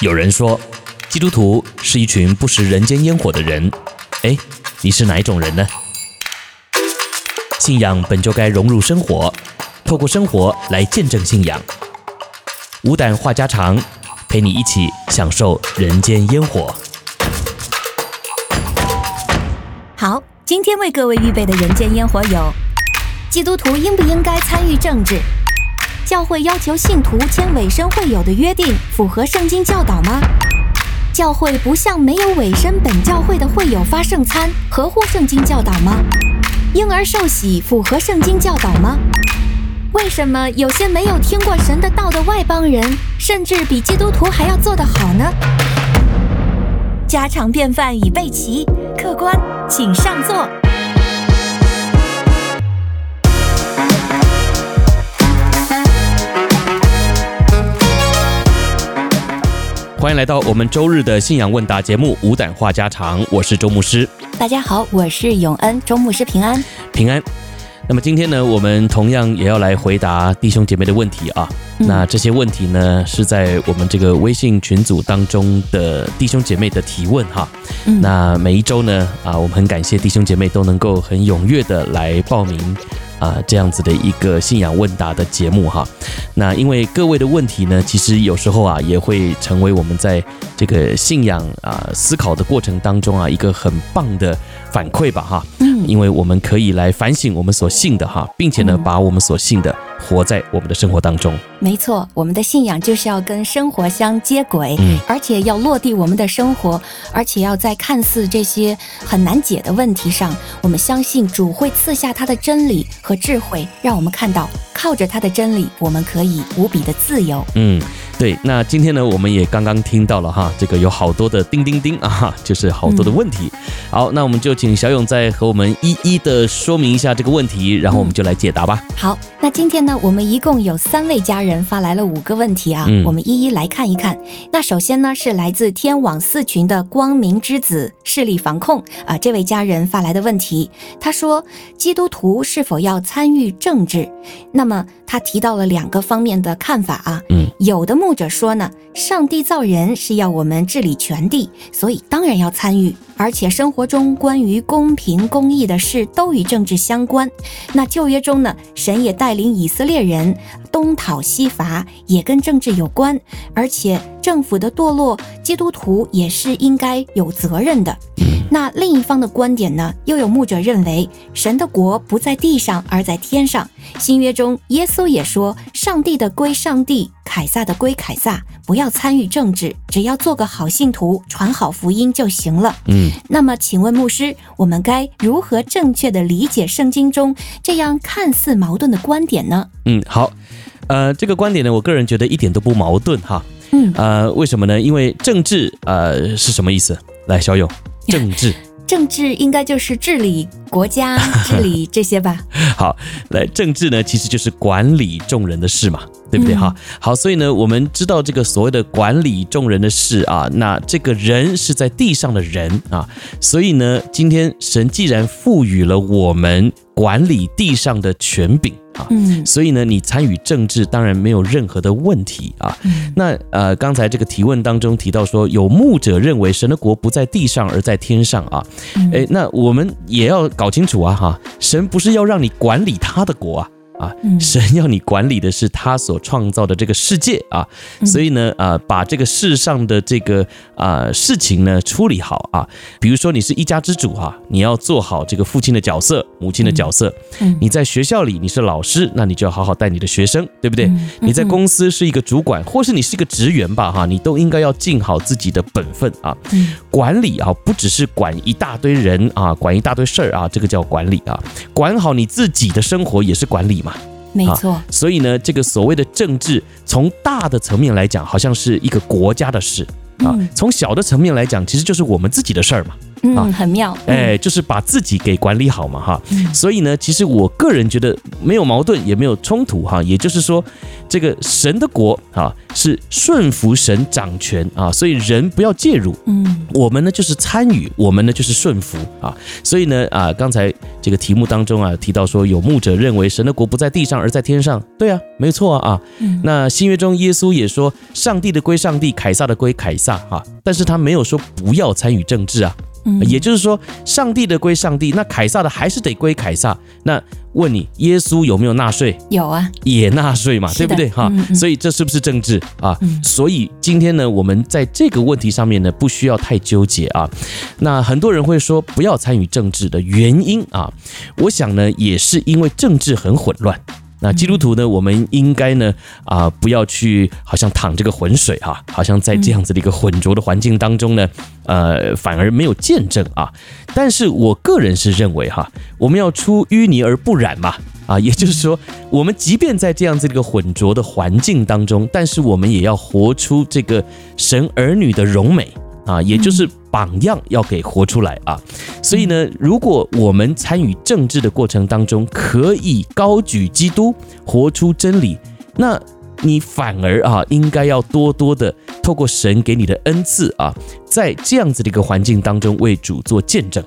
有人说，基督徒是一群不食人间烟火的人。哎，你是哪一种人呢？信仰本就该融入生活，透过生活来见证信仰。无胆话家常，陪你一起享受人间烟火。好，今天为各位预备的人间烟火有：基督徒应不应该参与政治？教会要求信徒签委身会友的约定，符合圣经教导吗？教会不向没有委身本教会的会友发圣餐，合乎圣经教导吗？婴儿受洗符合圣经教导吗？为什么有些没有听过神的道的外邦人，甚至比基督徒还要做得好呢？家常便饭已备齐，客官请上座。欢迎来到我们周日的信仰问答节目《无胆话家常》，我是周牧师。大家好，我是永恩，周牧师平安，平安。那么今天呢，我们同样也要来回答弟兄姐妹的问题啊。嗯、那这些问题呢，是在我们这个微信群组当中的弟兄姐妹的提问哈。嗯、那每一周呢，啊，我们很感谢弟兄姐妹都能够很踊跃的来报名。啊，这样子的一个信仰问答的节目哈，那因为各位的问题呢，其实有时候啊，也会成为我们在这个信仰啊思考的过程当中啊，一个很棒的反馈吧哈。嗯，因为我们可以来反省我们所信的哈，并且呢，把我们所信的活在我们的生活当中。没错，我们的信仰就是要跟生活相接轨，嗯，而且要落地我们的生活，而且要在看似这些很难解的问题上，我们相信主会赐下他的真理和智慧，让我们看到靠着他的真理，我们可以无比的自由。嗯。对，那今天呢，我们也刚刚听到了哈，这个有好多的叮叮叮啊，就是好多的问题。嗯、好，那我们就请小勇再和我们一一的说明一下这个问题，然后我们就来解答吧。好，那今天呢，我们一共有三位家人发来了五个问题啊，嗯、我们一一来看一看。那首先呢，是来自天网四群的光明之子视力防控啊，这位家人发来的问题，他说：基督徒是否要参与政治？那么他提到了两个方面的看法啊，嗯，有的。牧或者说呢，上帝造人是要我们治理全地，所以当然要参与。而且生活中关于公平公义的事都与政治相关。那旧约中呢，神也带领以色列人东讨西伐，也跟政治有关。而且政府的堕落，基督徒也是应该有责任的。那另一方的观点呢，又有牧者认为，神的国不在地上，而在天上。新约中，耶稣也说，上帝的归上帝，凯撒的归凯撒，不要参与政治，只要做个好信徒，传好福音就行了。嗯。那么，请问牧师，我们该如何正确的理解圣经中这样看似矛盾的观点呢？嗯，好，呃，这个观点呢，我个人觉得一点都不矛盾哈。嗯，呃，为什么呢？因为政治，呃，是什么意思？来，小勇，政治，政治应该就是治理国家、治理这些吧？好，来，政治呢，其实就是管理众人的事嘛。对不对哈？好，所以呢，我们知道这个所谓的管理众人的事啊，那这个人是在地上的人啊，所以呢，今天神既然赋予了我们管理地上的权柄啊，嗯，所以呢，你参与政治当然没有任何的问题啊。那呃，刚才这个提问当中提到说，有牧者认为神的国不在地上而在天上啊，诶，那我们也要搞清楚啊哈，神不是要让你管理他的国啊。啊，神要你管理的是他所创造的这个世界啊，所以呢，啊，把这个世上的这个啊事情呢处理好啊。比如说，你是一家之主哈，你要做好这个父亲的角色、母亲的角色。你在学校里你是老师，那你就要好好带你的学生，对不对？你在公司是一个主管，或是你是一个职员吧哈，你都应该要尽好自己的本分啊。管理啊，不只是管一大堆人啊，管一大堆事儿啊，这个叫管理啊。管好你自己的生活也是管理。嘛，没错、啊。所以呢，这个所谓的政治，从大的层面来讲，好像是一个国家的事啊；从小的层面来讲，其实就是我们自己的事儿嘛。嗯，很妙。哎，就是把自己给管理好嘛，哈。所以呢，其实我个人觉得没有矛盾，也没有冲突，哈。也就是说，这个神的国啊，是顺服神掌权啊，所以人不要介入。嗯，我们呢就是参与，我们呢就是顺服啊。所以呢，啊，刚才这个题目当中啊提到说，有牧者认为神的国不在地上而在天上。对啊，没错啊啊。那新约中耶稣也说，上帝的归上帝，凯撒的归凯撒啊。但是他没有说不要参与政治啊。也就是说，上帝的归上帝，那凯撒的还是得归凯撒。那问你，耶稣有没有纳税？有啊，也纳税嘛，对不对？哈，所以这是不是政治啊？所以今天呢，我们在这个问题上面呢，不需要太纠结啊。那很多人会说不要参与政治的原因啊，我想呢，也是因为政治很混乱。那基督徒呢，我们应该呢啊，不要去好像淌这个浑水哈，好像在这样子的一个浑浊的环境当中呢，呃，反而没有见证啊。但是我个人是认为哈，我们要出淤泥而不染嘛啊，也就是说，我们即便在这样子的一个浑浊的环境当中，但是我们也要活出这个神儿女的荣美。啊，也就是榜样要给活出来啊，所以呢，如果我们参与政治的过程当中，可以高举基督，活出真理，那你反而啊，应该要多多的透过神给你的恩赐啊，在这样子的一个环境当中为主做见证。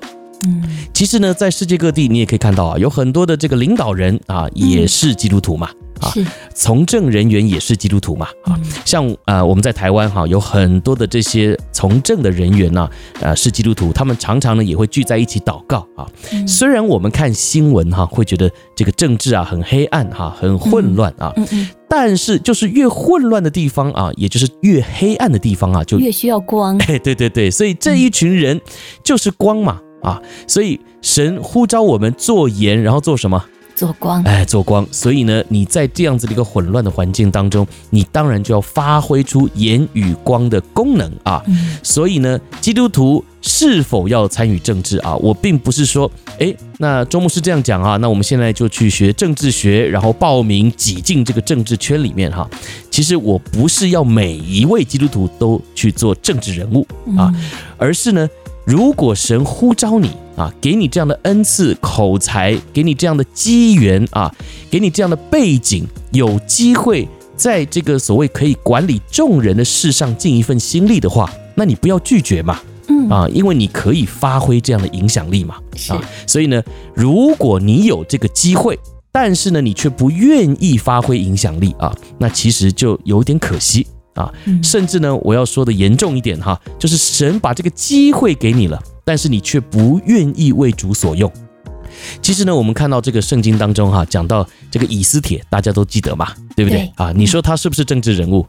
嗯，其实呢，在世界各地你也可以看到啊，有很多的这个领导人啊，也是基督徒嘛。啊，从政人员也是基督徒嘛？啊，像呃，我们在台湾哈，有很多的这些从政的人员呢，呃，是基督徒，他们常常呢也会聚在一起祷告啊。虽然我们看新闻哈，会觉得这个政治啊很黑暗哈，很混乱啊，但是就是越混乱的地方啊，也就是越黑暗的地方啊，就越需要光。哎，对对对，所以这一群人就是光嘛啊，所以神呼召我们做盐，然后做什么？做光，哎，做光。所以呢，你在这样子的一个混乱的环境当中，你当然就要发挥出言与光的功能啊。嗯、所以呢，基督徒是否要参与政治啊？我并不是说，哎，那周牧师这样讲啊，那我们现在就去学政治学，然后报名挤进这个政治圈里面哈、啊。其实我不是要每一位基督徒都去做政治人物啊，嗯、而是呢。如果神呼召你啊，给你这样的恩赐、口才，给你这样的机缘啊，给你这样的背景，有机会在这个所谓可以管理众人的事上尽一份心力的话，那你不要拒绝嘛，嗯啊，因为你可以发挥这样的影响力嘛，啊，所以呢，如果你有这个机会，但是呢，你却不愿意发挥影响力啊，那其实就有点可惜。啊，甚至呢，我要说的严重一点哈，就是神把这个机会给你了，但是你却不愿意为主所用。其实呢，我们看到这个圣经当中哈，讲到这个以斯帖，大家都记得嘛，对不对？对啊，你说他是不是政治人物？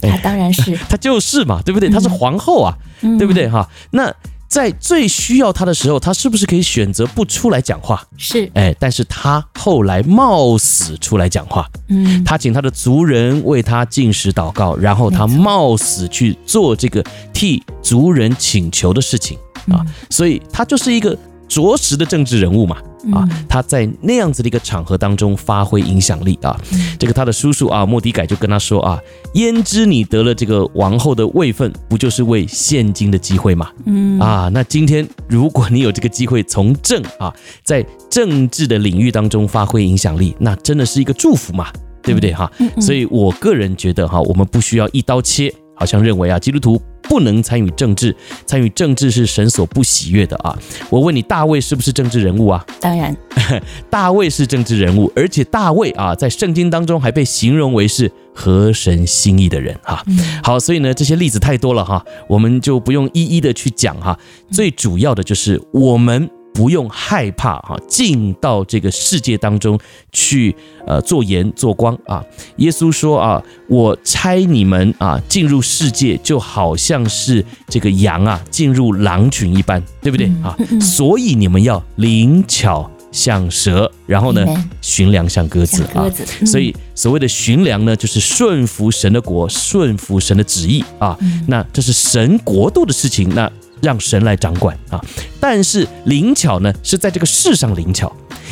他当然是，他就是嘛，对不对？他是皇后啊，嗯、对不对？哈，那。在最需要他的时候，他是不是可以选择不出来讲话？是，哎，但是他后来冒死出来讲话。嗯，他请他的族人为他进食祷告，然后他冒死去做这个替族人请求的事情啊，所以他就是一个着实的政治人物嘛。啊，他在那样子的一个场合当中发挥影响力啊，这个他的叔叔啊，莫迪改就跟他说啊，焉知你得了这个王后的位分，不就是为现今的机会吗？嗯啊，那今天如果你有这个机会从政啊，在政治的领域当中发挥影响力，那真的是一个祝福嘛，对不对哈？所以我个人觉得哈，我们不需要一刀切。好像认为啊，基督徒不能参与政治，参与政治是神所不喜悦的啊。我问你，大卫是不是政治人物啊？当然，大卫是政治人物，而且大卫啊，在圣经当中还被形容为是合神心意的人啊。好，所以呢，这些例子太多了哈，我们就不用一一的去讲哈。最主要的就是我们。不用害怕哈，进到这个世界当中去，呃，做盐做光啊。耶稣说啊，我差你们啊进入世界，就好像是这个羊啊进入狼群一般，对不对啊？所以你们要灵巧像蛇，然后呢，驯良像鸽子啊。所以所谓的驯良呢，就是顺服神的国，顺服神的旨意啊。那这是神国度的事情，那。让神来掌管啊！但是灵巧呢，是在这个世上灵巧，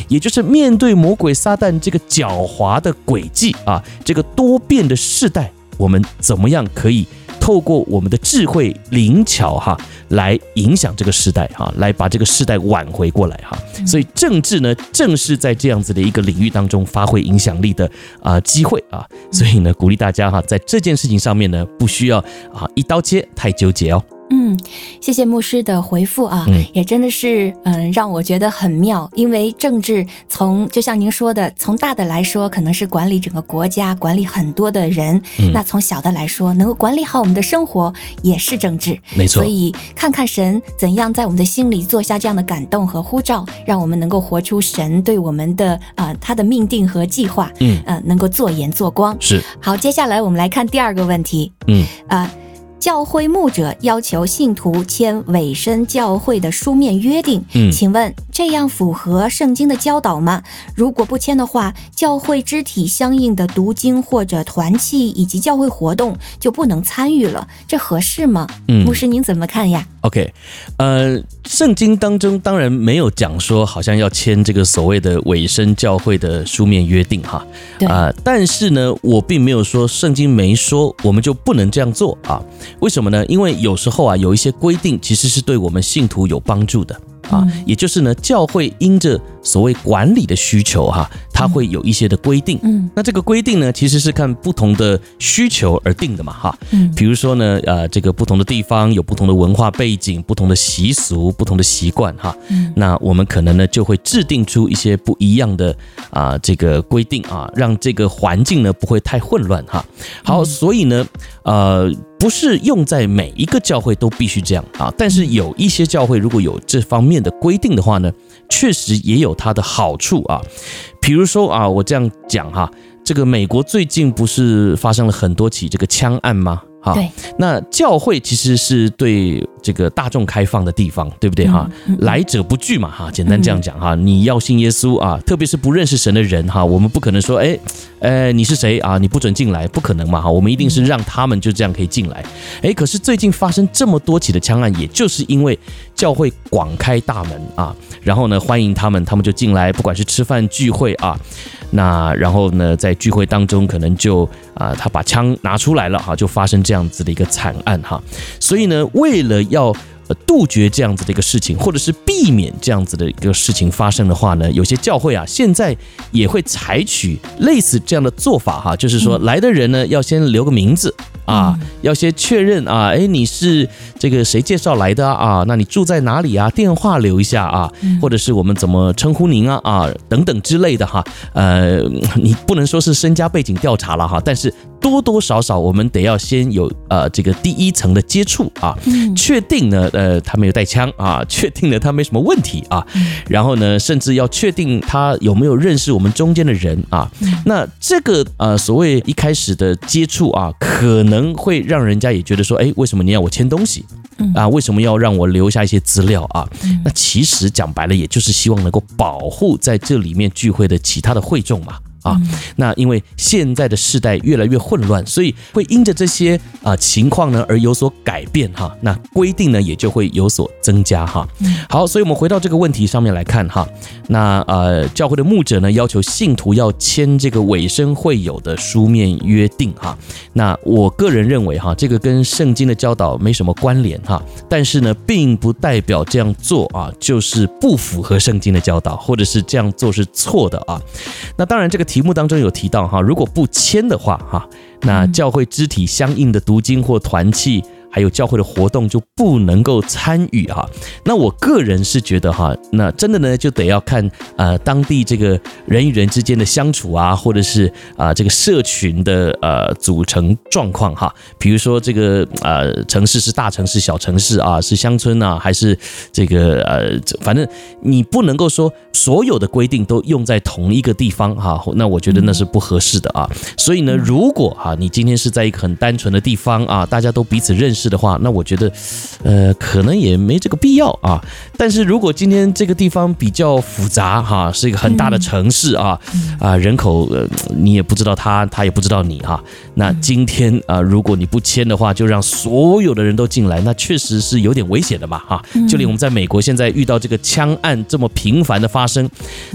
也就是面对魔鬼撒旦这个狡猾的诡计啊，这个多变的世代，我们怎么样可以透过我们的智慧灵巧哈，来影响这个时代哈，来把这个时代挽回过来哈。所以政治呢，正是在这样子的一个领域当中发挥影响力的啊、机会啊。所以呢，鼓励大家哈，在这件事情上面呢，不需要啊一刀切，太纠结哦。嗯，谢谢牧师的回复啊，嗯、也真的是嗯、呃、让我觉得很妙，因为政治从就像您说的，从大的来说可能是管理整个国家，管理很多的人，嗯、那从小的来说，能够管理好我们的生活也是政治，没错。所以看看神怎样在我们的心里做下这样的感动和呼召，让我们能够活出神对我们的啊、呃、他的命定和计划，嗯呃能够做盐做光。是。好，接下来我们来看第二个问题，嗯啊。呃教会牧者要求信徒签委身教会的书面约定，嗯，请问这样符合圣经的教导吗？如果不签的话，教会肢体相应的读经或者团契以及教会活动就不能参与了，这合适吗？嗯，牧师您怎么看呀？OK，呃，圣经当中当然没有讲说好像要签这个所谓的委身教会的书面约定哈，对啊，呃，但是呢，我并没有说圣经没说我们就不能这样做啊。为什么呢？因为有时候啊，有一些规定其实是对我们信徒有帮助的。啊，也就是呢，教会因着所谓管理的需求哈，它会有一些的规定。嗯，那这个规定呢，其实是看不同的需求而定的嘛，哈。嗯，比如说呢，呃，这个不同的地方有不同的文化背景、不同的习俗、不同的习惯，哈。嗯，那我们可能呢就会制定出一些不一样的啊这个规定啊，让这个环境呢不会太混乱哈。好，所以呢，呃。不是用在每一个教会都必须这样啊，但是有一些教会如果有这方面的规定的话呢，确实也有它的好处啊。比如说啊，我这样讲哈，这个美国最近不是发生了很多起这个枪案吗？哈，那教会其实是对这个大众开放的地方，对不对哈？来者不拒嘛哈，简单这样讲哈，你要信耶稣啊，特别是不认识神的人哈，我们不可能说哎，呃，你是谁啊？你不准进来，不可能嘛哈，我们一定是让他们就这样可以进来。哎，可是最近发生这么多起的枪案，也就是因为教会广开大门啊，然后呢，欢迎他们，他们就进来，不管是吃饭聚会啊。那然后呢，在聚会当中，可能就啊、呃，他把枪拿出来了哈，就发生这样子的一个惨案哈。所以呢，为了要要杜绝这样子的一个事情，或者是避免这样子的一个事情发生的话呢，有些教会啊，现在也会采取类似这样的做法哈，就是说来的人呢，要先留个名字。啊，要先确认啊，哎，你是这个谁介绍来的啊？那你住在哪里啊？电话留一下啊，或者是我们怎么称呼您啊？啊，等等之类的哈。呃，你不能说是身家背景调查了哈，但是多多少少我们得要先有呃这个第一层的接触啊，确定呢，呃，他没有带枪啊，确定了他没什么问题啊，然后呢，甚至要确定他有没有认识我们中间的人啊。那这个呃所谓一开始的接触啊，可能。会让人家也觉得说，哎，为什么你要我签东西？啊，为什么要让我留下一些资料啊？那其实讲白了，也就是希望能够保护在这里面聚会的其他的会众嘛。啊，那因为现在的世代越来越混乱，所以会因着这些啊情况呢而有所改变哈。那规定呢也就会有所增加哈。好，所以我们回到这个问题上面来看哈。那呃，教会的牧者呢要求信徒要签这个委身会友的书面约定哈。那我个人认为哈，这个跟圣经的教导没什么关联哈。但是呢，并不代表这样做啊就是不符合圣经的教导，或者是这样做是错的啊。那当然这个题。题目当中有提到哈，如果不签的话哈，那教会肢体相应的读经或团契。还有教会的活动就不能够参与哈，那我个人是觉得哈，那真的呢就得要看呃当地这个人与人之间的相处啊，或者是啊这个社群的呃组成状况哈，比如说这个呃城市是大城市、小城市啊，是乡村啊，还是这个呃反正你不能够说所有的规定都用在同一个地方哈，那我觉得那是不合适的啊。所以呢，如果哈你今天是在一个很单纯的地方啊，大家都彼此认识。是的话，那我觉得，呃，可能也没这个必要啊。但是如果今天这个地方比较复杂哈，是一个很大的城市啊，啊，人口呃，你也不知道他，他也不知道你哈。那今天啊，如果你不签的话，就让所有的人都进来，那确实是有点危险的嘛哈。就连我们在美国现在遇到这个枪案这么频繁的发生，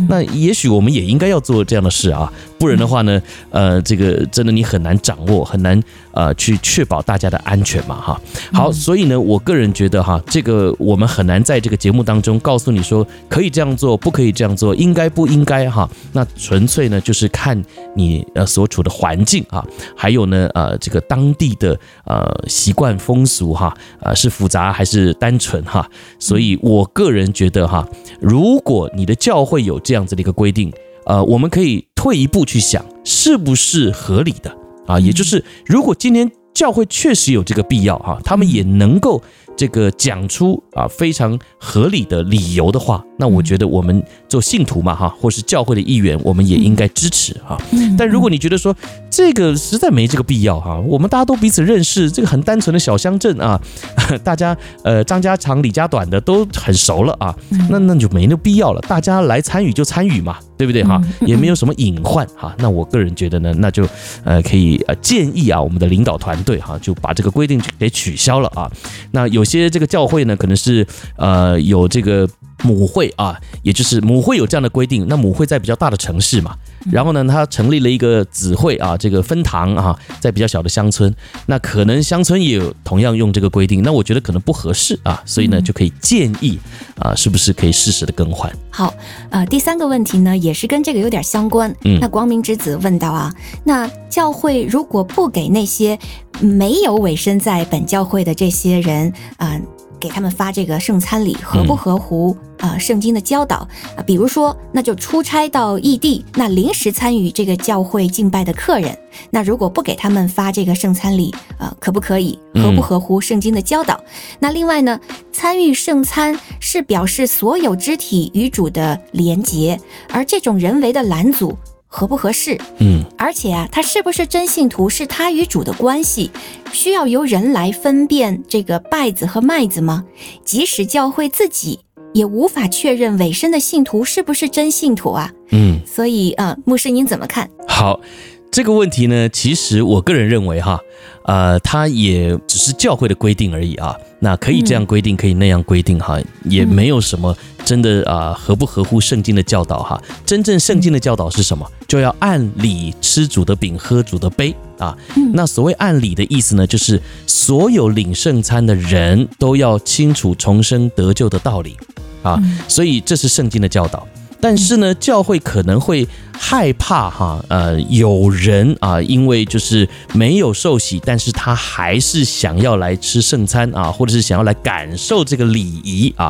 那也许我们也应该要做这样的事啊。不然的话呢，呃，这个真的你很难掌握，很难呃去确保大家的安全嘛哈。好，所以呢，我个人觉得哈，这个我们很难在这个节目当中告诉你说可以这样做，不可以这样做，应该不应该哈。那纯粹呢就是看你呃所处的环境啊，还有呢呃这个当地的呃习惯风俗哈，呃是复杂还是单纯哈。所以我个人觉得哈，如果你的教会有这样子的一个规定，呃，我们可以退一步去想，是不是合理的啊？也就是，如果今天教会确实有这个必要哈，他们也能够。这个讲出啊非常合理的理由的话，那我觉得我们做信徒嘛哈，或是教会的一员，我们也应该支持哈。但如果你觉得说这个实在没这个必要哈，我们大家都彼此认识，这个很单纯的小乡镇啊，大家呃张家长李家短的都很熟了啊，那那就没那必要了，大家来参与就参与嘛，对不对哈？也没有什么隐患哈。那我个人觉得呢，那就呃可以呃建议啊，我们的领导团队哈就把这个规定给取消了啊。那有。有些这个教会呢，可能是呃有这个母会啊，也就是母会有这样的规定。那母会在比较大的城市嘛，然后呢，他成立了一个子会啊，这个分堂啊，在比较小的乡村，那可能乡村也有同样用这个规定。那我觉得可能不合适啊，所以呢，就可以建议啊，是不是可以适时的更换？好，呃，第三个问题呢，也是跟这个有点相关。嗯，那光明之子问到啊，那教会如果不给那些没有委身在本教会的这些人啊。呃给他们发这个圣餐礼合不合乎啊圣经的教导啊？比如说，那就出差到异地，那临时参与这个教会敬拜的客人，那如果不给他们发这个圣餐礼啊，可不可以？合不合乎圣经的教导？那另外呢，参与圣餐是表示所有肢体与主的连结，而这种人为的拦阻。合不合适？嗯，而且啊，他是不是真信徒，是他与主的关系，需要由人来分辨这个稗子和麦子吗？即使教会自己也无法确认委身的信徒是不是真信徒啊？嗯，所以啊，牧师您怎么看？好。这个问题呢，其实我个人认为哈，呃，它也只是教会的规定而已啊。那可以这样规定，可以那样规定哈，也没有什么真的啊合不合乎圣经的教导哈。真正圣经的教导是什么？就要按理吃主的饼，喝主的杯啊。那所谓按理的意思呢，就是所有领圣餐的人都要清楚重生得救的道理啊。所以这是圣经的教导。但是呢，教会可能会害怕哈，呃，有人啊，因为就是没有受洗，但是他还是想要来吃圣餐啊，或者是想要来感受这个礼仪啊。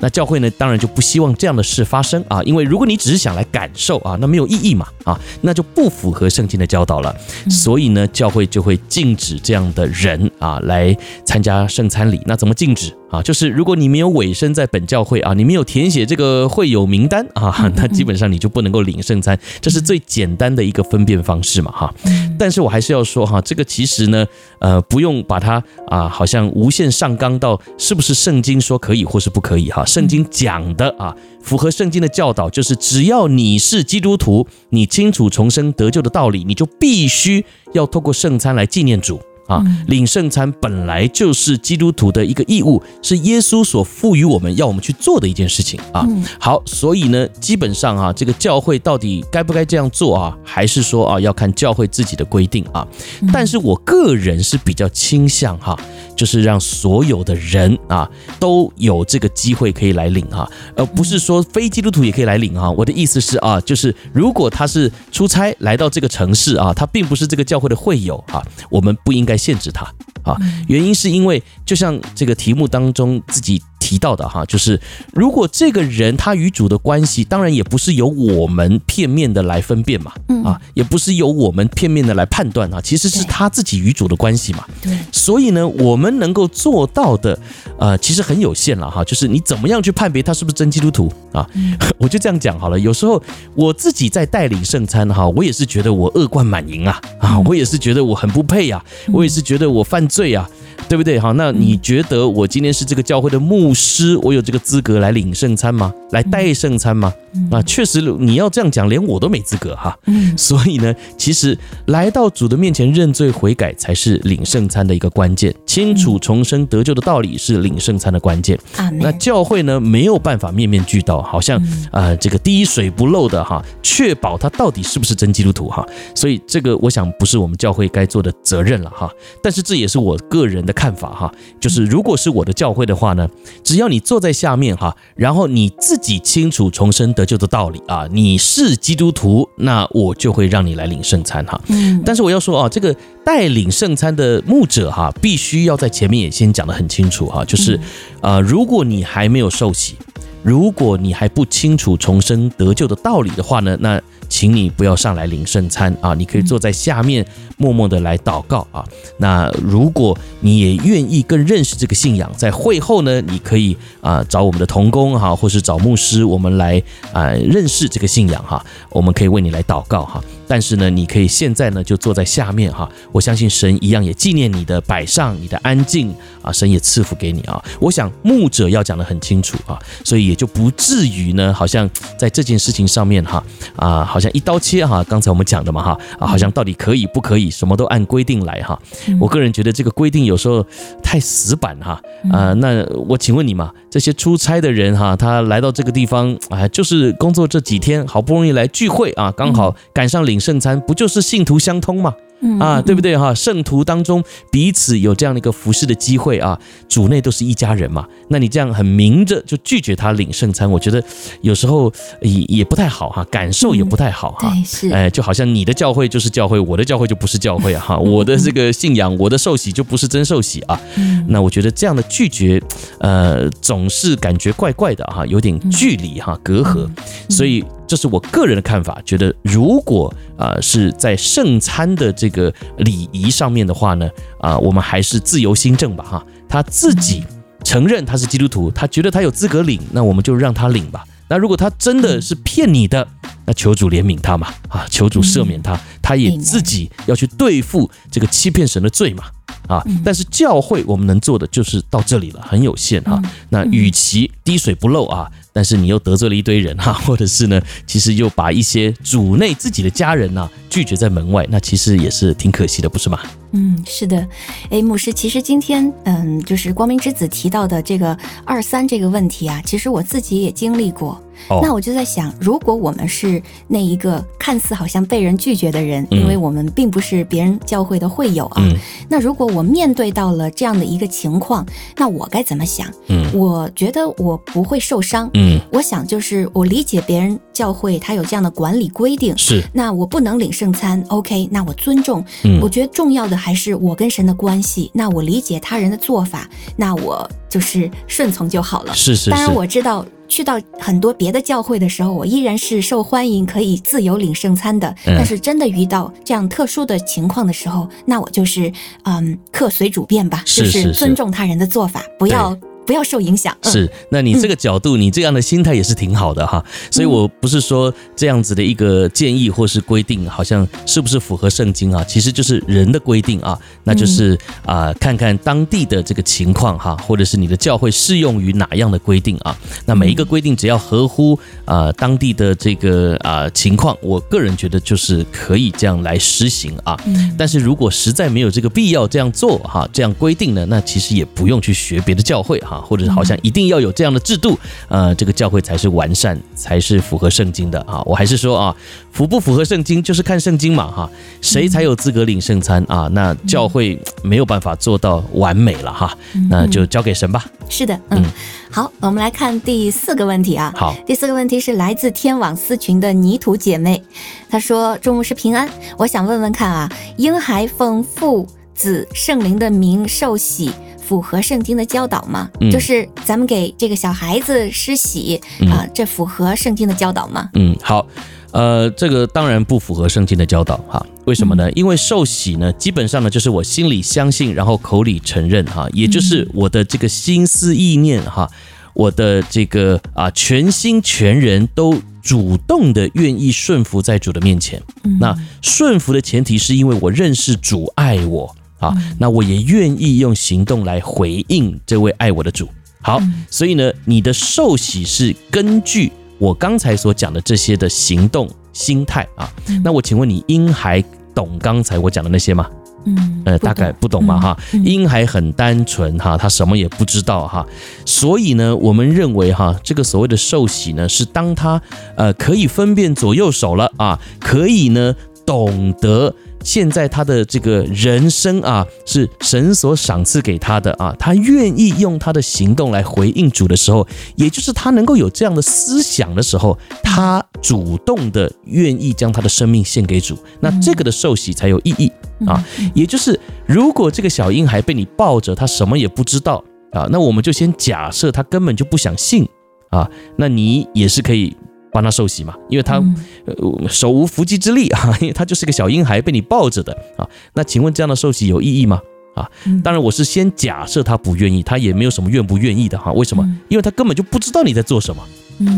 那教会呢，当然就不希望这样的事发生啊，因为如果你只是想来感受啊，那没有意义嘛啊，那就不符合圣经的教导了。所以呢，教会就会禁止这样的人啊来参加圣餐礼。那怎么禁止啊？就是如果你没有委身在本教会啊，你没有填写这个会友名单啊。那基本上你就不能够领圣餐，这是最简单的一个分辨方式嘛，哈。但是我还是要说哈，这个其实呢，呃，不用把它啊，好像无限上纲到是不是圣经说可以或是不可以哈。圣经讲的啊，符合圣经的教导，就是只要你是基督徒，你清楚重生得救的道理，你就必须要透过圣餐来纪念主。啊，领圣餐本来就是基督徒的一个义务，是耶稣所赋予我们要我们去做的一件事情啊。好，所以呢，基本上啊，这个教会到底该不该这样做啊？还是说啊，要看教会自己的规定啊？但是我个人是比较倾向哈，就是让所有的人啊都有这个机会可以来领哈，而不是说非基督徒也可以来领哈。我的意思是啊，就是如果他是出差来到这个城市啊，他并不是这个教会的会友啊，我们不应该。限制他啊，原因是因为就像这个题目当中自己。提到的哈，就是如果这个人他与主的关系，当然也不是由我们片面的来分辨嘛，啊，也不是由我们片面的来判断啊，其实是他自己与主的关系嘛。对，所以呢，我们能够做到的，呃，其实很有限了哈。就是你怎么样去判别他是不是真基督徒啊？我就这样讲好了。有时候我自己在带领圣餐哈，我也是觉得我恶贯满盈啊，啊，我也是觉得我很不配啊，我也是觉得我犯罪啊。对不对？好，那你觉得我今天是这个教会的牧师，我有这个资格来领圣餐吗？来带圣餐吗？啊，确实，你要这样讲，连我都没资格哈。所以呢，其实来到主的面前认罪悔改，才是领圣餐的一个关键。清楚重生得救的道理是领圣餐的关键。那教会呢，没有办法面面俱到，好像啊、呃、这个滴水不漏的哈，确保他到底是不是真基督徒哈。所以这个我想不是我们教会该做的责任了哈。但是这也是我个人的看法哈，就是如果是我的教会的话呢，只要你坐在下面哈，然后你自己清楚重生得救的道理啊，你是基督徒，那我就会让你来领圣餐哈。嗯，但是我要说啊，这个带领圣餐的牧者哈，必须要在前面也先讲得很清楚哈，就是呃，如果你还没有受洗，如果你还不清楚重生得救的道理的话呢，那请你不要上来领圣餐啊，你可以坐在下面默默的来祷告啊。那如果你也愿意更认识这个信仰，在会后呢，你可以啊找我们的童工哈，或是找牧师，我们来啊认识这个信仰哈，我们可以为你来祷告哈。但是呢，你可以现在呢就坐在下面哈，我相信神一样也纪念你的摆上，你的安静啊，神也赐福给你啊。我想牧者要讲得很清楚啊，所以也就不至于呢，好像在这件事情上面哈啊，好。像一刀切哈，刚才我们讲的嘛哈啊，好像到底可以不可以，什么都按规定来哈。我个人觉得这个规定有时候太死板哈啊。那我请问你嘛，这些出差的人哈，他来到这个地方啊，就是工作这几天，好不容易来聚会啊，刚好赶上领圣餐，不就是信徒相通吗？啊，对不对哈？圣徒当中彼此有这样的一个服侍的机会啊，主内都是一家人嘛。那你这样很明着就拒绝他领圣餐，我觉得有时候也也不太好哈，感受也不太好哈。对，是。哎，就好像你的教会就是教会，我的教会就不是教会哈。我的这个信仰，我的受洗就不是真受洗啊。那我觉得这样的拒绝，呃，总是感觉怪怪的哈，有点距离哈，隔阂。所以。这是我个人的看法，觉得如果啊、呃、是在圣餐的这个礼仪上面的话呢，啊、呃、我们还是自由心政吧哈，他自己承认他是基督徒，他觉得他有资格领，那我们就让他领吧。那如果他真的是骗你的，那求主怜悯他嘛，啊求主赦免他，他也自己要去对付这个欺骗神的罪嘛。啊，但是教会我们能做的就是到这里了，很有限哈。那与其滴水不漏啊，但是你又得罪了一堆人哈，或者是呢，其实又把一些主内自己的家人呐拒绝在门外，那其实也是挺可惜的，不是吗？嗯，是的。哎，牧师，其实今天嗯，就是光明之子提到的这个二三这个问题啊，其实我自己也经历过。那我就在想，如果我们是那一个看似好像被人拒绝的人，因为我们并不是别人教会的会友啊，那如果我面对到了这样的一个情况，那我该怎么想？嗯，我觉得我不会受伤。嗯，我想就是我理解别人教会他有这样的管理规定，是。那我不能领圣餐，OK，那我尊重。嗯，我觉得重要的还是我跟神的关系。那我理解他人的做法，那我就是顺从就好了。是是是。当然我知道。去到很多别的教会的时候，我依然是受欢迎，可以自由领圣餐的。但是真的遇到这样特殊的情况的时候，那我就是嗯，客随主便吧，就是尊重他人的做法，不要。不要受影响。是，那你这个角度，你这样的心态也是挺好的哈。所以我不是说这样子的一个建议或是规定，好像是不是符合圣经啊？其实就是人的规定啊，那就是啊，看看当地的这个情况哈，或者是你的教会适用于哪样的规定啊？那每一个规定只要合乎啊当地的这个啊情况，我个人觉得就是可以这样来实行啊。但是如果实在没有这个必要这样做哈，这样规定呢，那其实也不用去学别的教会哈。或者是好像一定要有这样的制度，呃，这个教会才是完善，才是符合圣经的啊。我还是说啊，符不符合圣经就是看圣经嘛哈。谁才有资格领圣餐啊？那教会没有办法做到完美了哈，那就交给神吧。是的，嗯，好，我们来看第四个问题啊。好，第四个问题是来自天网丝群的泥土姐妹，她说：“众牧师平安，我想问问看啊，婴孩奉父子圣灵的名受洗。”符合圣经的教导吗？嗯，就是咱们给这个小孩子施洗啊，这符合圣经的教导吗？嗯，好，呃，这个当然不符合圣经的教导哈。为什么呢？因为受洗呢，基本上呢就是我心里相信，然后口里承认哈，也就是我的这个心思意念哈，我的这个啊全心全人都主动的愿意顺服在主的面前。那顺服的前提是因为我认识主爱我。好，那我也愿意用行动来回应这位爱我的主。好，所以呢，你的受洗是根据我刚才所讲的这些的行动心态啊。那我请问你，婴孩懂刚才我讲的那些吗？嗯，呃，大概不懂嘛哈。婴孩很单纯哈，他什么也不知道哈。所以呢，我们认为哈，这个所谓的受洗呢，是当他呃可以分辨左右手了啊，可以呢懂得。现在他的这个人生啊，是神所赏赐给他的啊，他愿意用他的行动来回应主的时候，也就是他能够有这样的思想的时候，他主动的愿意将他的生命献给主，那这个的受洗才有意义啊。也就是如果这个小婴孩被你抱着，他什么也不知道啊，那我们就先假设他根本就不想信啊，那你也是可以。帮他受洗嘛，因为他呃手无缚鸡之力啊，因为他就是个小婴孩被你抱着的啊。那请问这样的受洗有意义吗？啊，当然我是先假设他不愿意，他也没有什么愿不愿意的哈。为什么？因为他根本就不知道你在做什么，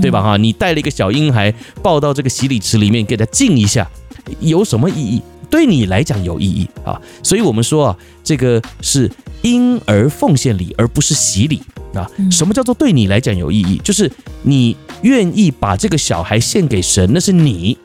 对吧？哈，你带了一个小婴孩抱到这个洗礼池里面给他浸一下，有什么意义？对你来讲有意义啊。所以我们说啊，这个是婴儿奉献礼，而不是洗礼啊。什么叫做对你来讲有意义？就是你。愿意把这个小孩献给神，那是你，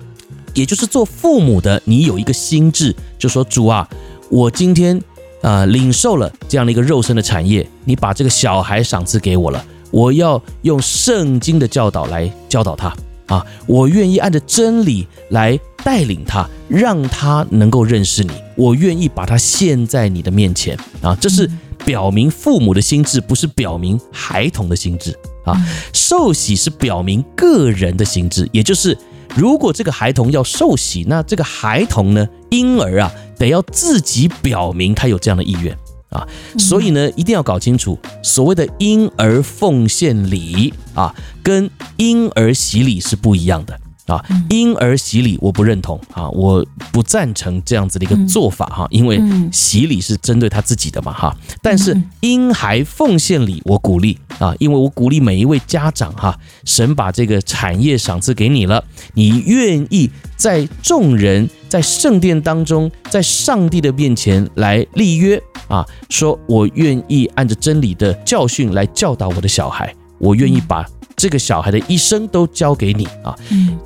也就是做父母的，你有一个心智，就说主啊，我今天啊、呃、领受了这样的一个肉身的产业，你把这个小孩赏赐给我了，我要用圣经的教导来教导他啊，我愿意按着真理来带领他，让他能够认识你，我愿意把他献在你的面前啊，这是表明父母的心智，不是表明孩童的心智。啊，受洗是表明个人的心智，也就是如果这个孩童要受洗，那这个孩童呢，婴儿啊，得要自己表明他有这样的意愿啊，所以呢，一定要搞清楚所谓的婴儿奉献礼啊，跟婴儿洗礼是不一样的。啊，婴儿洗礼我不认同啊，我不赞成这样子的一个做法哈，因为洗礼是针对他自己的嘛哈。但是婴孩奉献礼我鼓励啊，因为我鼓励每一位家长哈，神把这个产业赏赐给你了，你愿意在众人在圣殿当中，在上帝的面前来立约啊，说我愿意按着真理的教训来教导我的小孩，我愿意把。这个小孩的一生都交给你啊，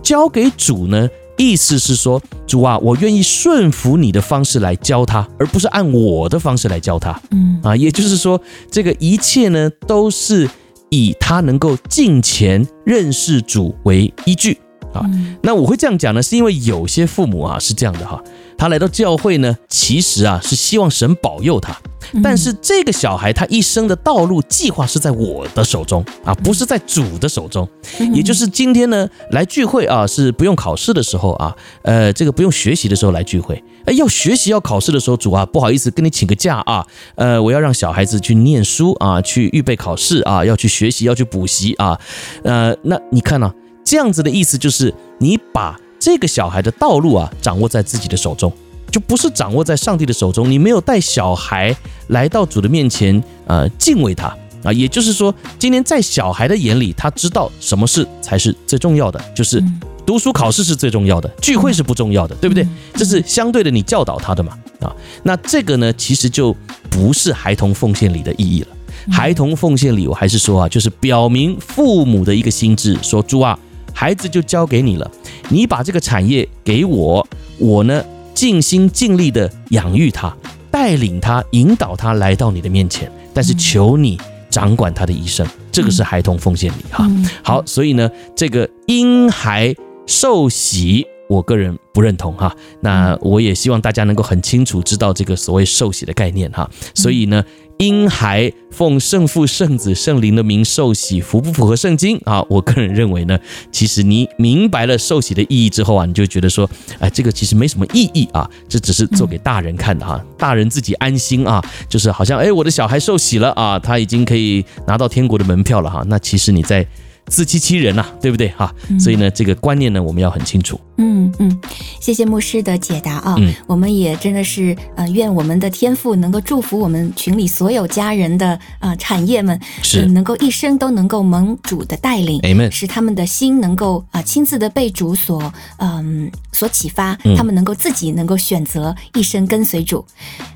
交给主呢，意思是说，主啊，我愿意顺服你的方式来教他，而不是按我的方式来教他。嗯啊，也就是说，这个一切呢，都是以他能够敬前认识主为依据啊。那我会这样讲呢，是因为有些父母啊是这样的哈，他来到教会呢，其实啊是希望神保佑他。但是这个小孩他一生的道路计划是在我的手中啊，不是在主的手中。也就是今天呢，来聚会啊，是不用考试的时候啊，呃，这个不用学习的时候来聚会。哎，要学习要考试的时候，主啊，不好意思跟你请个假啊，呃，我要让小孩子去念书啊，去预备考试啊，要去学习要去补习啊，呃，那你看呢，这样子的意思就是你把这个小孩的道路啊掌握在自己的手中。就不是掌握在上帝的手中，你没有带小孩来到主的面前，呃，敬畏他啊，也就是说，今天在小孩的眼里，他知道什么事才是最重要的，就是读书考试是最重要的，聚会是不重要的，对不对？这是相对的，你教导他的嘛啊，那这个呢，其实就不是孩童奉献礼的意义了。孩童奉献礼，我还是说啊，就是表明父母的一个心智，说主啊，孩子就交给你了，你把这个产业给我，我呢，尽心尽力的养育他，带领他，引导他来到你的面前。但是求你掌管他的一生，这个是孩童奉献礼哈。好，所以呢，这个婴孩受洗，我个人不认同哈。那我也希望大家能够很清楚知道这个所谓受洗的概念哈。所以呢。婴孩奉圣父、圣子、圣灵的名受洗，符不符合圣经啊？我个人认为呢，其实你明白了受洗的意义之后啊，你就觉得说，哎，这个其实没什么意义啊，这只是做给大人看的哈，大人自己安心啊，就是好像哎，我的小孩受洗了啊，他已经可以拿到天国的门票了哈。那其实你在。自欺欺人呐、啊，对不对哈？所以呢，这个观念呢，我们要很清楚。嗯嗯，谢谢牧师的解答啊。嗯，我们也真的是呃，愿我们的天赋能够祝福我们群里所有家人的呃产业们是、呃、能够一生都能够蒙主的带领，Amen，使他们的心能够啊、呃、亲自的被主所嗯、呃、所启发，他们能够自己能够选择一生跟随主。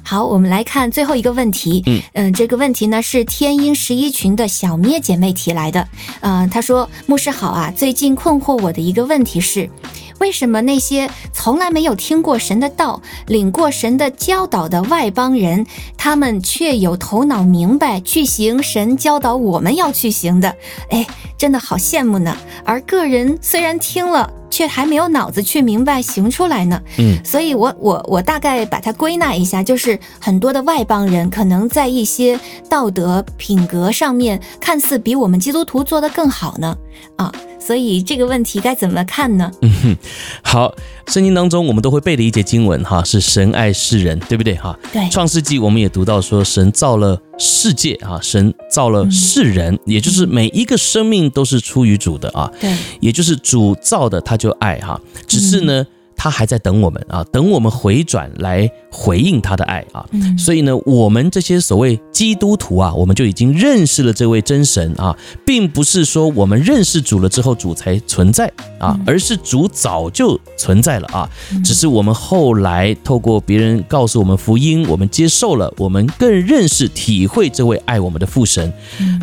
好，我们来看最后一个问题。嗯这个问题呢是天鹰十一群的小咩姐妹提来的。呃，她说：“牧师好啊，最近困惑我的一个问题是，为什么那些从来没有听过神的道、领过神的教导的外邦人，他们却有头脑明白去行神教导我们要去行的？哎，真的好羡慕呢。而个人虽然听了，却还没有脑子去明白行出来呢。嗯，所以我我我大概把它归纳一下，就是很多的外邦人可能在一些道德品格上面，看似比我们基督徒做得更好呢。啊。所以这个问题该怎么看呢？嗯哼，好，圣经当中我们都会背的一节经文哈，是神爱世人，对不对哈？对。创世纪我们也读到说，神造了世界啊，神造了世人，嗯、也就是每一个生命都是出于主的啊。对。也就是主造的，他就爱哈，只是呢。嗯他还在等我们啊，等我们回转来回应他的爱啊。嗯，所以呢，我们这些所谓基督徒啊，我们就已经认识了这位真神啊，并不是说我们认识主了之后主才存在啊，而是主早就存在了啊，只是我们后来透过别人告诉我们福音，我们接受了，我们更认识体会这位爱我们的父神。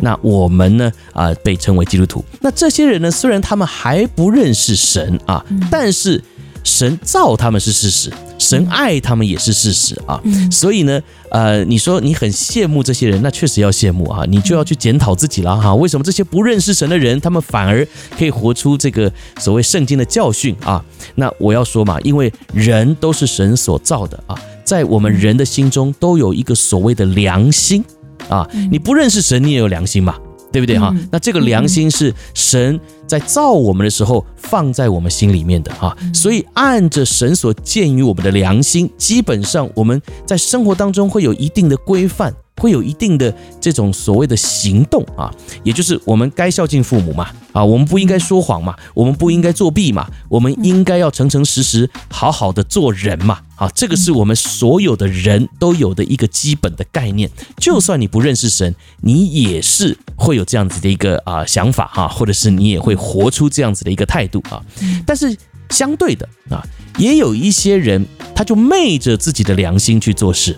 那我们呢啊，被称为基督徒。那这些人呢，虽然他们还不认识神啊，但是。神造他们是事实，神爱他们也是事实啊。所以呢，呃，你说你很羡慕这些人，那确实要羡慕啊。你就要去检讨自己了哈。为什么这些不认识神的人，他们反而可以活出这个所谓圣经的教训啊？那我要说嘛，因为人都是神所造的啊，在我们人的心中都有一个所谓的良心啊。你不认识神，你也有良心嘛。对不对哈？那这个良心是神在造我们的时候放在我们心里面的哈，所以按着神所建于我们的良心，基本上我们在生活当中会有一定的规范。会有一定的这种所谓的行动啊，也就是我们该孝敬父母嘛，啊，我们不应该说谎嘛，我们不应该作弊嘛，我们应该要诚诚实实、好好的做人嘛，啊，这个是我们所有的人都有的一个基本的概念。就算你不认识神，你也是会有这样子的一个啊想法哈，或者是你也会活出这样子的一个态度啊。但是相对的啊，也有一些人，他就昧着自己的良心去做事。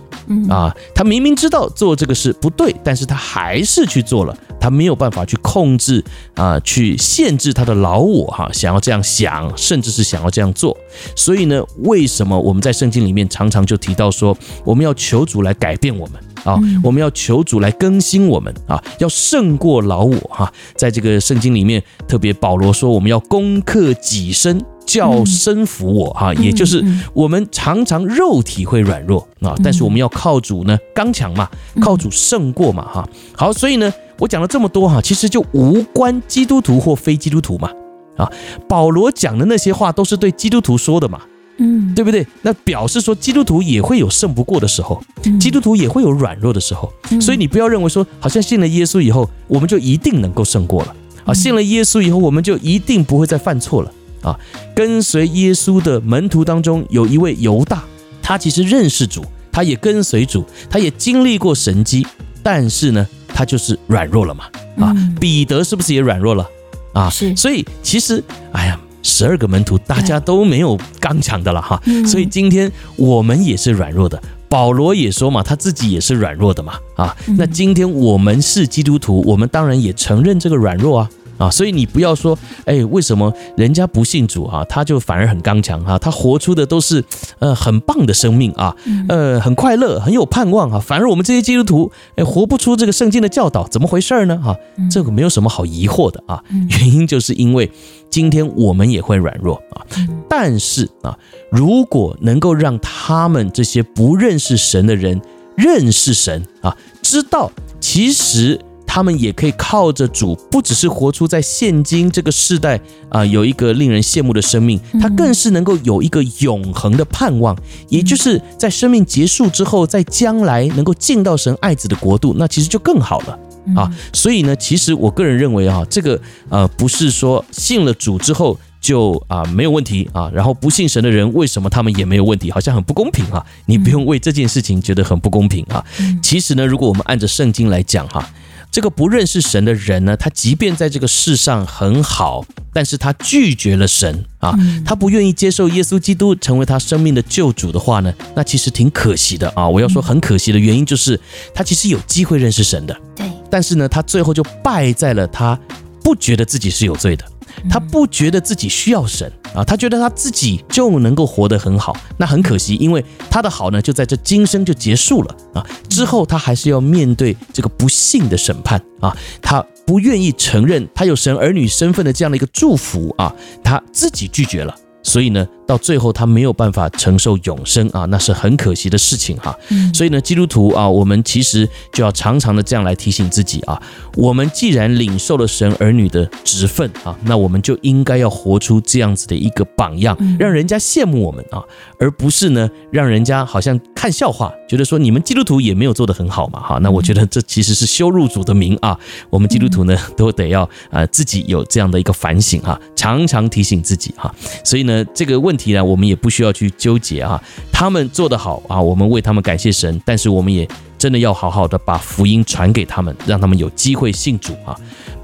啊，他明明知道做这个事不对，但是他还是去做了。他没有办法去控制啊，去限制他的老我哈，想要这样想，甚至是想要这样做。所以呢，为什么我们在圣经里面常常就提到说，我们要求主来改变我们啊，我们要求主来更新我们啊，要胜过老我哈。在这个圣经里面，特别保罗说，我们要攻克己身。叫身服我哈，也就是我们常常肉体会软弱啊，但是我们要靠主呢刚强嘛，靠主胜过嘛哈。好，所以呢，我讲了这么多哈，其实就无关基督徒或非基督徒嘛啊。保罗讲的那些话都是对基督徒说的嘛，嗯，对不对？那表示说基督徒也会有胜不过的时候，基督徒也会有软弱的时候，所以你不要认为说好像信了耶稣以后我们就一定能够胜过了啊，信了耶稣以后我们就一定不会再犯错了。啊，跟随耶稣的门徒当中有一位犹大，他其实认识主，他也跟随主，他也经历过神迹，但是呢，他就是软弱了嘛。啊，彼得是不是也软弱了？啊，是。所以其实，哎呀，十二个门徒大家都没有刚强的了哈。所以今天我们也是软弱的。保罗也说嘛，他自己也是软弱的嘛。啊，那今天我们是基督徒，我们当然也承认这个软弱啊。啊，所以你不要说，哎，为什么人家不信主啊，他就反而很刚强哈，他活出的都是呃很棒的生命啊，呃很快乐，很有盼望啊，反而我们这些基督徒，哎，活不出这个圣经的教导，怎么回事呢？哈，这个没有什么好疑惑的啊，原因就是因为今天我们也会软弱啊，但是啊，如果能够让他们这些不认识神的人认识神啊，知道其实。他们也可以靠着主，不只是活出在现今这个世代啊，有一个令人羡慕的生命，他更是能够有一个永恒的盼望，也就是在生命结束之后，在将来能够进到神爱子的国度，那其实就更好了啊。所以呢，其实我个人认为啊，这个呃，不是说信了主之后就啊没有问题啊，然后不信神的人为什么他们也没有问题？好像很不公平啊。你不用为这件事情觉得很不公平啊。其实呢，如果我们按着圣经来讲哈。这个不认识神的人呢，他即便在这个世上很好，但是他拒绝了神啊，他不愿意接受耶稣基督成为他生命的救主的话呢，那其实挺可惜的啊。我要说很可惜的原因就是，他其实有机会认识神的，对，但是呢，他最后就败在了他不觉得自己是有罪的他不觉得自己需要神啊，他觉得他自己就能够活得很好。那很可惜，因为他的好呢，就在这今生就结束了啊。之后他还是要面对这个不幸的审判啊。他不愿意承认他有神儿女身份的这样的一个祝福啊，他自己拒绝了。所以呢，到最后他没有办法承受永生啊，那是很可惜的事情哈。所以呢，基督徒啊，我们其实就要常常的这样来提醒自己啊，我们既然领受了神儿女的职分啊，那我们就应该要活出这样子的一个榜样，让人家羡慕我们啊，而不是呢，让人家好像看笑话，觉得说你们基督徒也没有做得很好嘛哈。那我觉得这其实是羞辱主的名啊。我们基督徒呢，都得要啊自己有这样的一个反省哈，常常提醒自己哈。所以呢。这个问题呢，我们也不需要去纠结啊。他们做得好啊，我们为他们感谢神。但是我们也真的要好好的把福音传给他们，让他们有机会信主啊。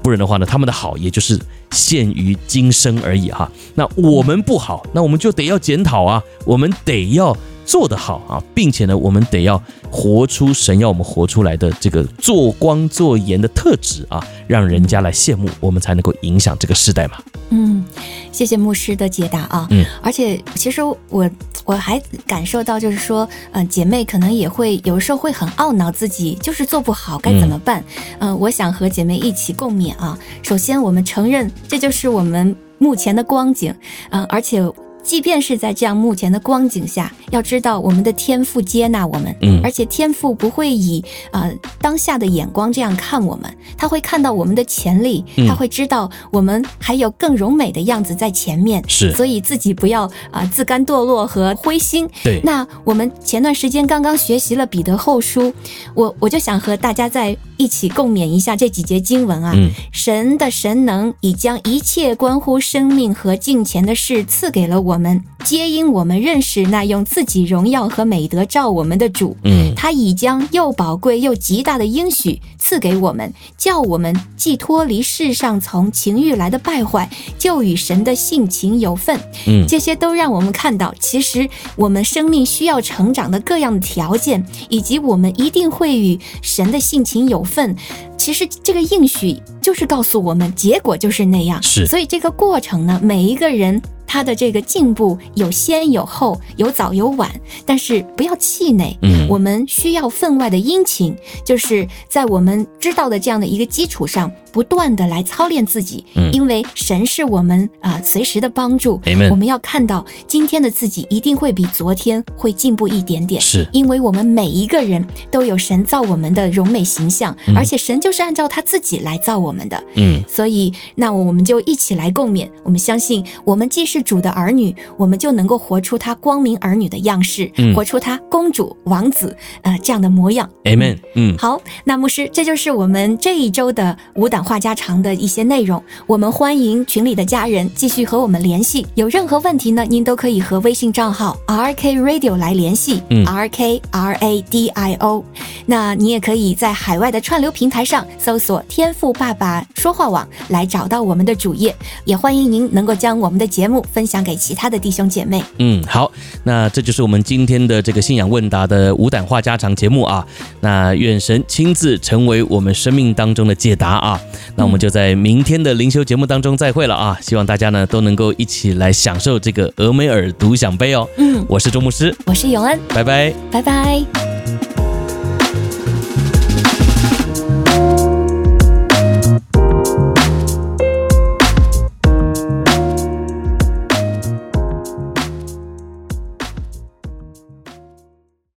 不然的话呢，他们的好也就是限于今生而已哈。那我们不好，那我们就得要检讨啊，我们得要。做得好啊，并且呢，我们得要活出神要我们活出来的这个做光做盐的特质啊，让人家来羡慕，我们才能够影响这个时代嘛。嗯，谢谢牧师的解答啊。嗯，而且其实我我还感受到，就是说，嗯、呃，姐妹可能也会有时候会很懊恼自己就是做不好，该怎么办？嗯、呃，我想和姐妹一起共勉啊。首先，我们承认这就是我们目前的光景，嗯、呃，而且。即便是在这样目前的光景下，要知道我们的天赋接纳我们，嗯，而且天赋不会以呃当下的眼光这样看我们，他会看到我们的潜力，他会知道我们还有更柔美的样子在前面，是，所以自己不要啊、呃、自甘堕落和灰心。对，那我们前段时间刚刚学习了彼得后书，我我就想和大家在一起共勉一下这几节经文啊，嗯，神的神能已将一切关乎生命和敬虔的事赐给了我。我们。皆因我们认识那用自己荣耀和美德照我们的主，嗯，他已将又宝贵又极大的应许赐给我们，叫我们既脱离世上从情欲来的败坏，就与神的性情有份。嗯，这些都让我们看到，其实我们生命需要成长的各样的条件，以及我们一定会与神的性情有份。其实这个应许就是告诉我们，结果就是那样。是，所以这个过程呢，每一个人。他的这个进步有先有后，有早有晚，但是不要气馁。嗯，我们需要分外的殷勤，就是在我们知道的这样的一个基础上，不断的来操练自己。嗯，因为神是我们啊、呃、随时的帮助。我们要看到今天的自己一定会比昨天会进步一点点。是，因为我们每一个人都有神造我们的荣美形象，嗯，而且神就是按照他自己来造我们的。嗯，所以那我们就一起来共勉。我们相信，我们既是主的儿女，我们就能够活出他光明儿女的样式，嗯、活出他公主王子呃这样的模样。Amen。嗯，好，那牧师，这就是我们这一周的无胆话家常的一些内容。我们欢迎群里的家人继续和我们联系，有任何问题呢，您都可以和微信账号 RK Radio 来联系。R A D I O。那你也可以在海外的串流平台上搜索“天赋爸爸说话网”来找到我们的主页。也欢迎您能够将我们的节目。分享给其他的弟兄姐妹。嗯，好，那这就是我们今天的这个信仰问答的无胆话家常节目啊。那愿神亲自成为我们生命当中的解答啊。那我们就在明天的灵修节目当中再会了啊。希望大家呢都能够一起来享受这个俄梅尔独享杯哦。嗯，我是周牧师，我是永恩，拜拜，拜拜。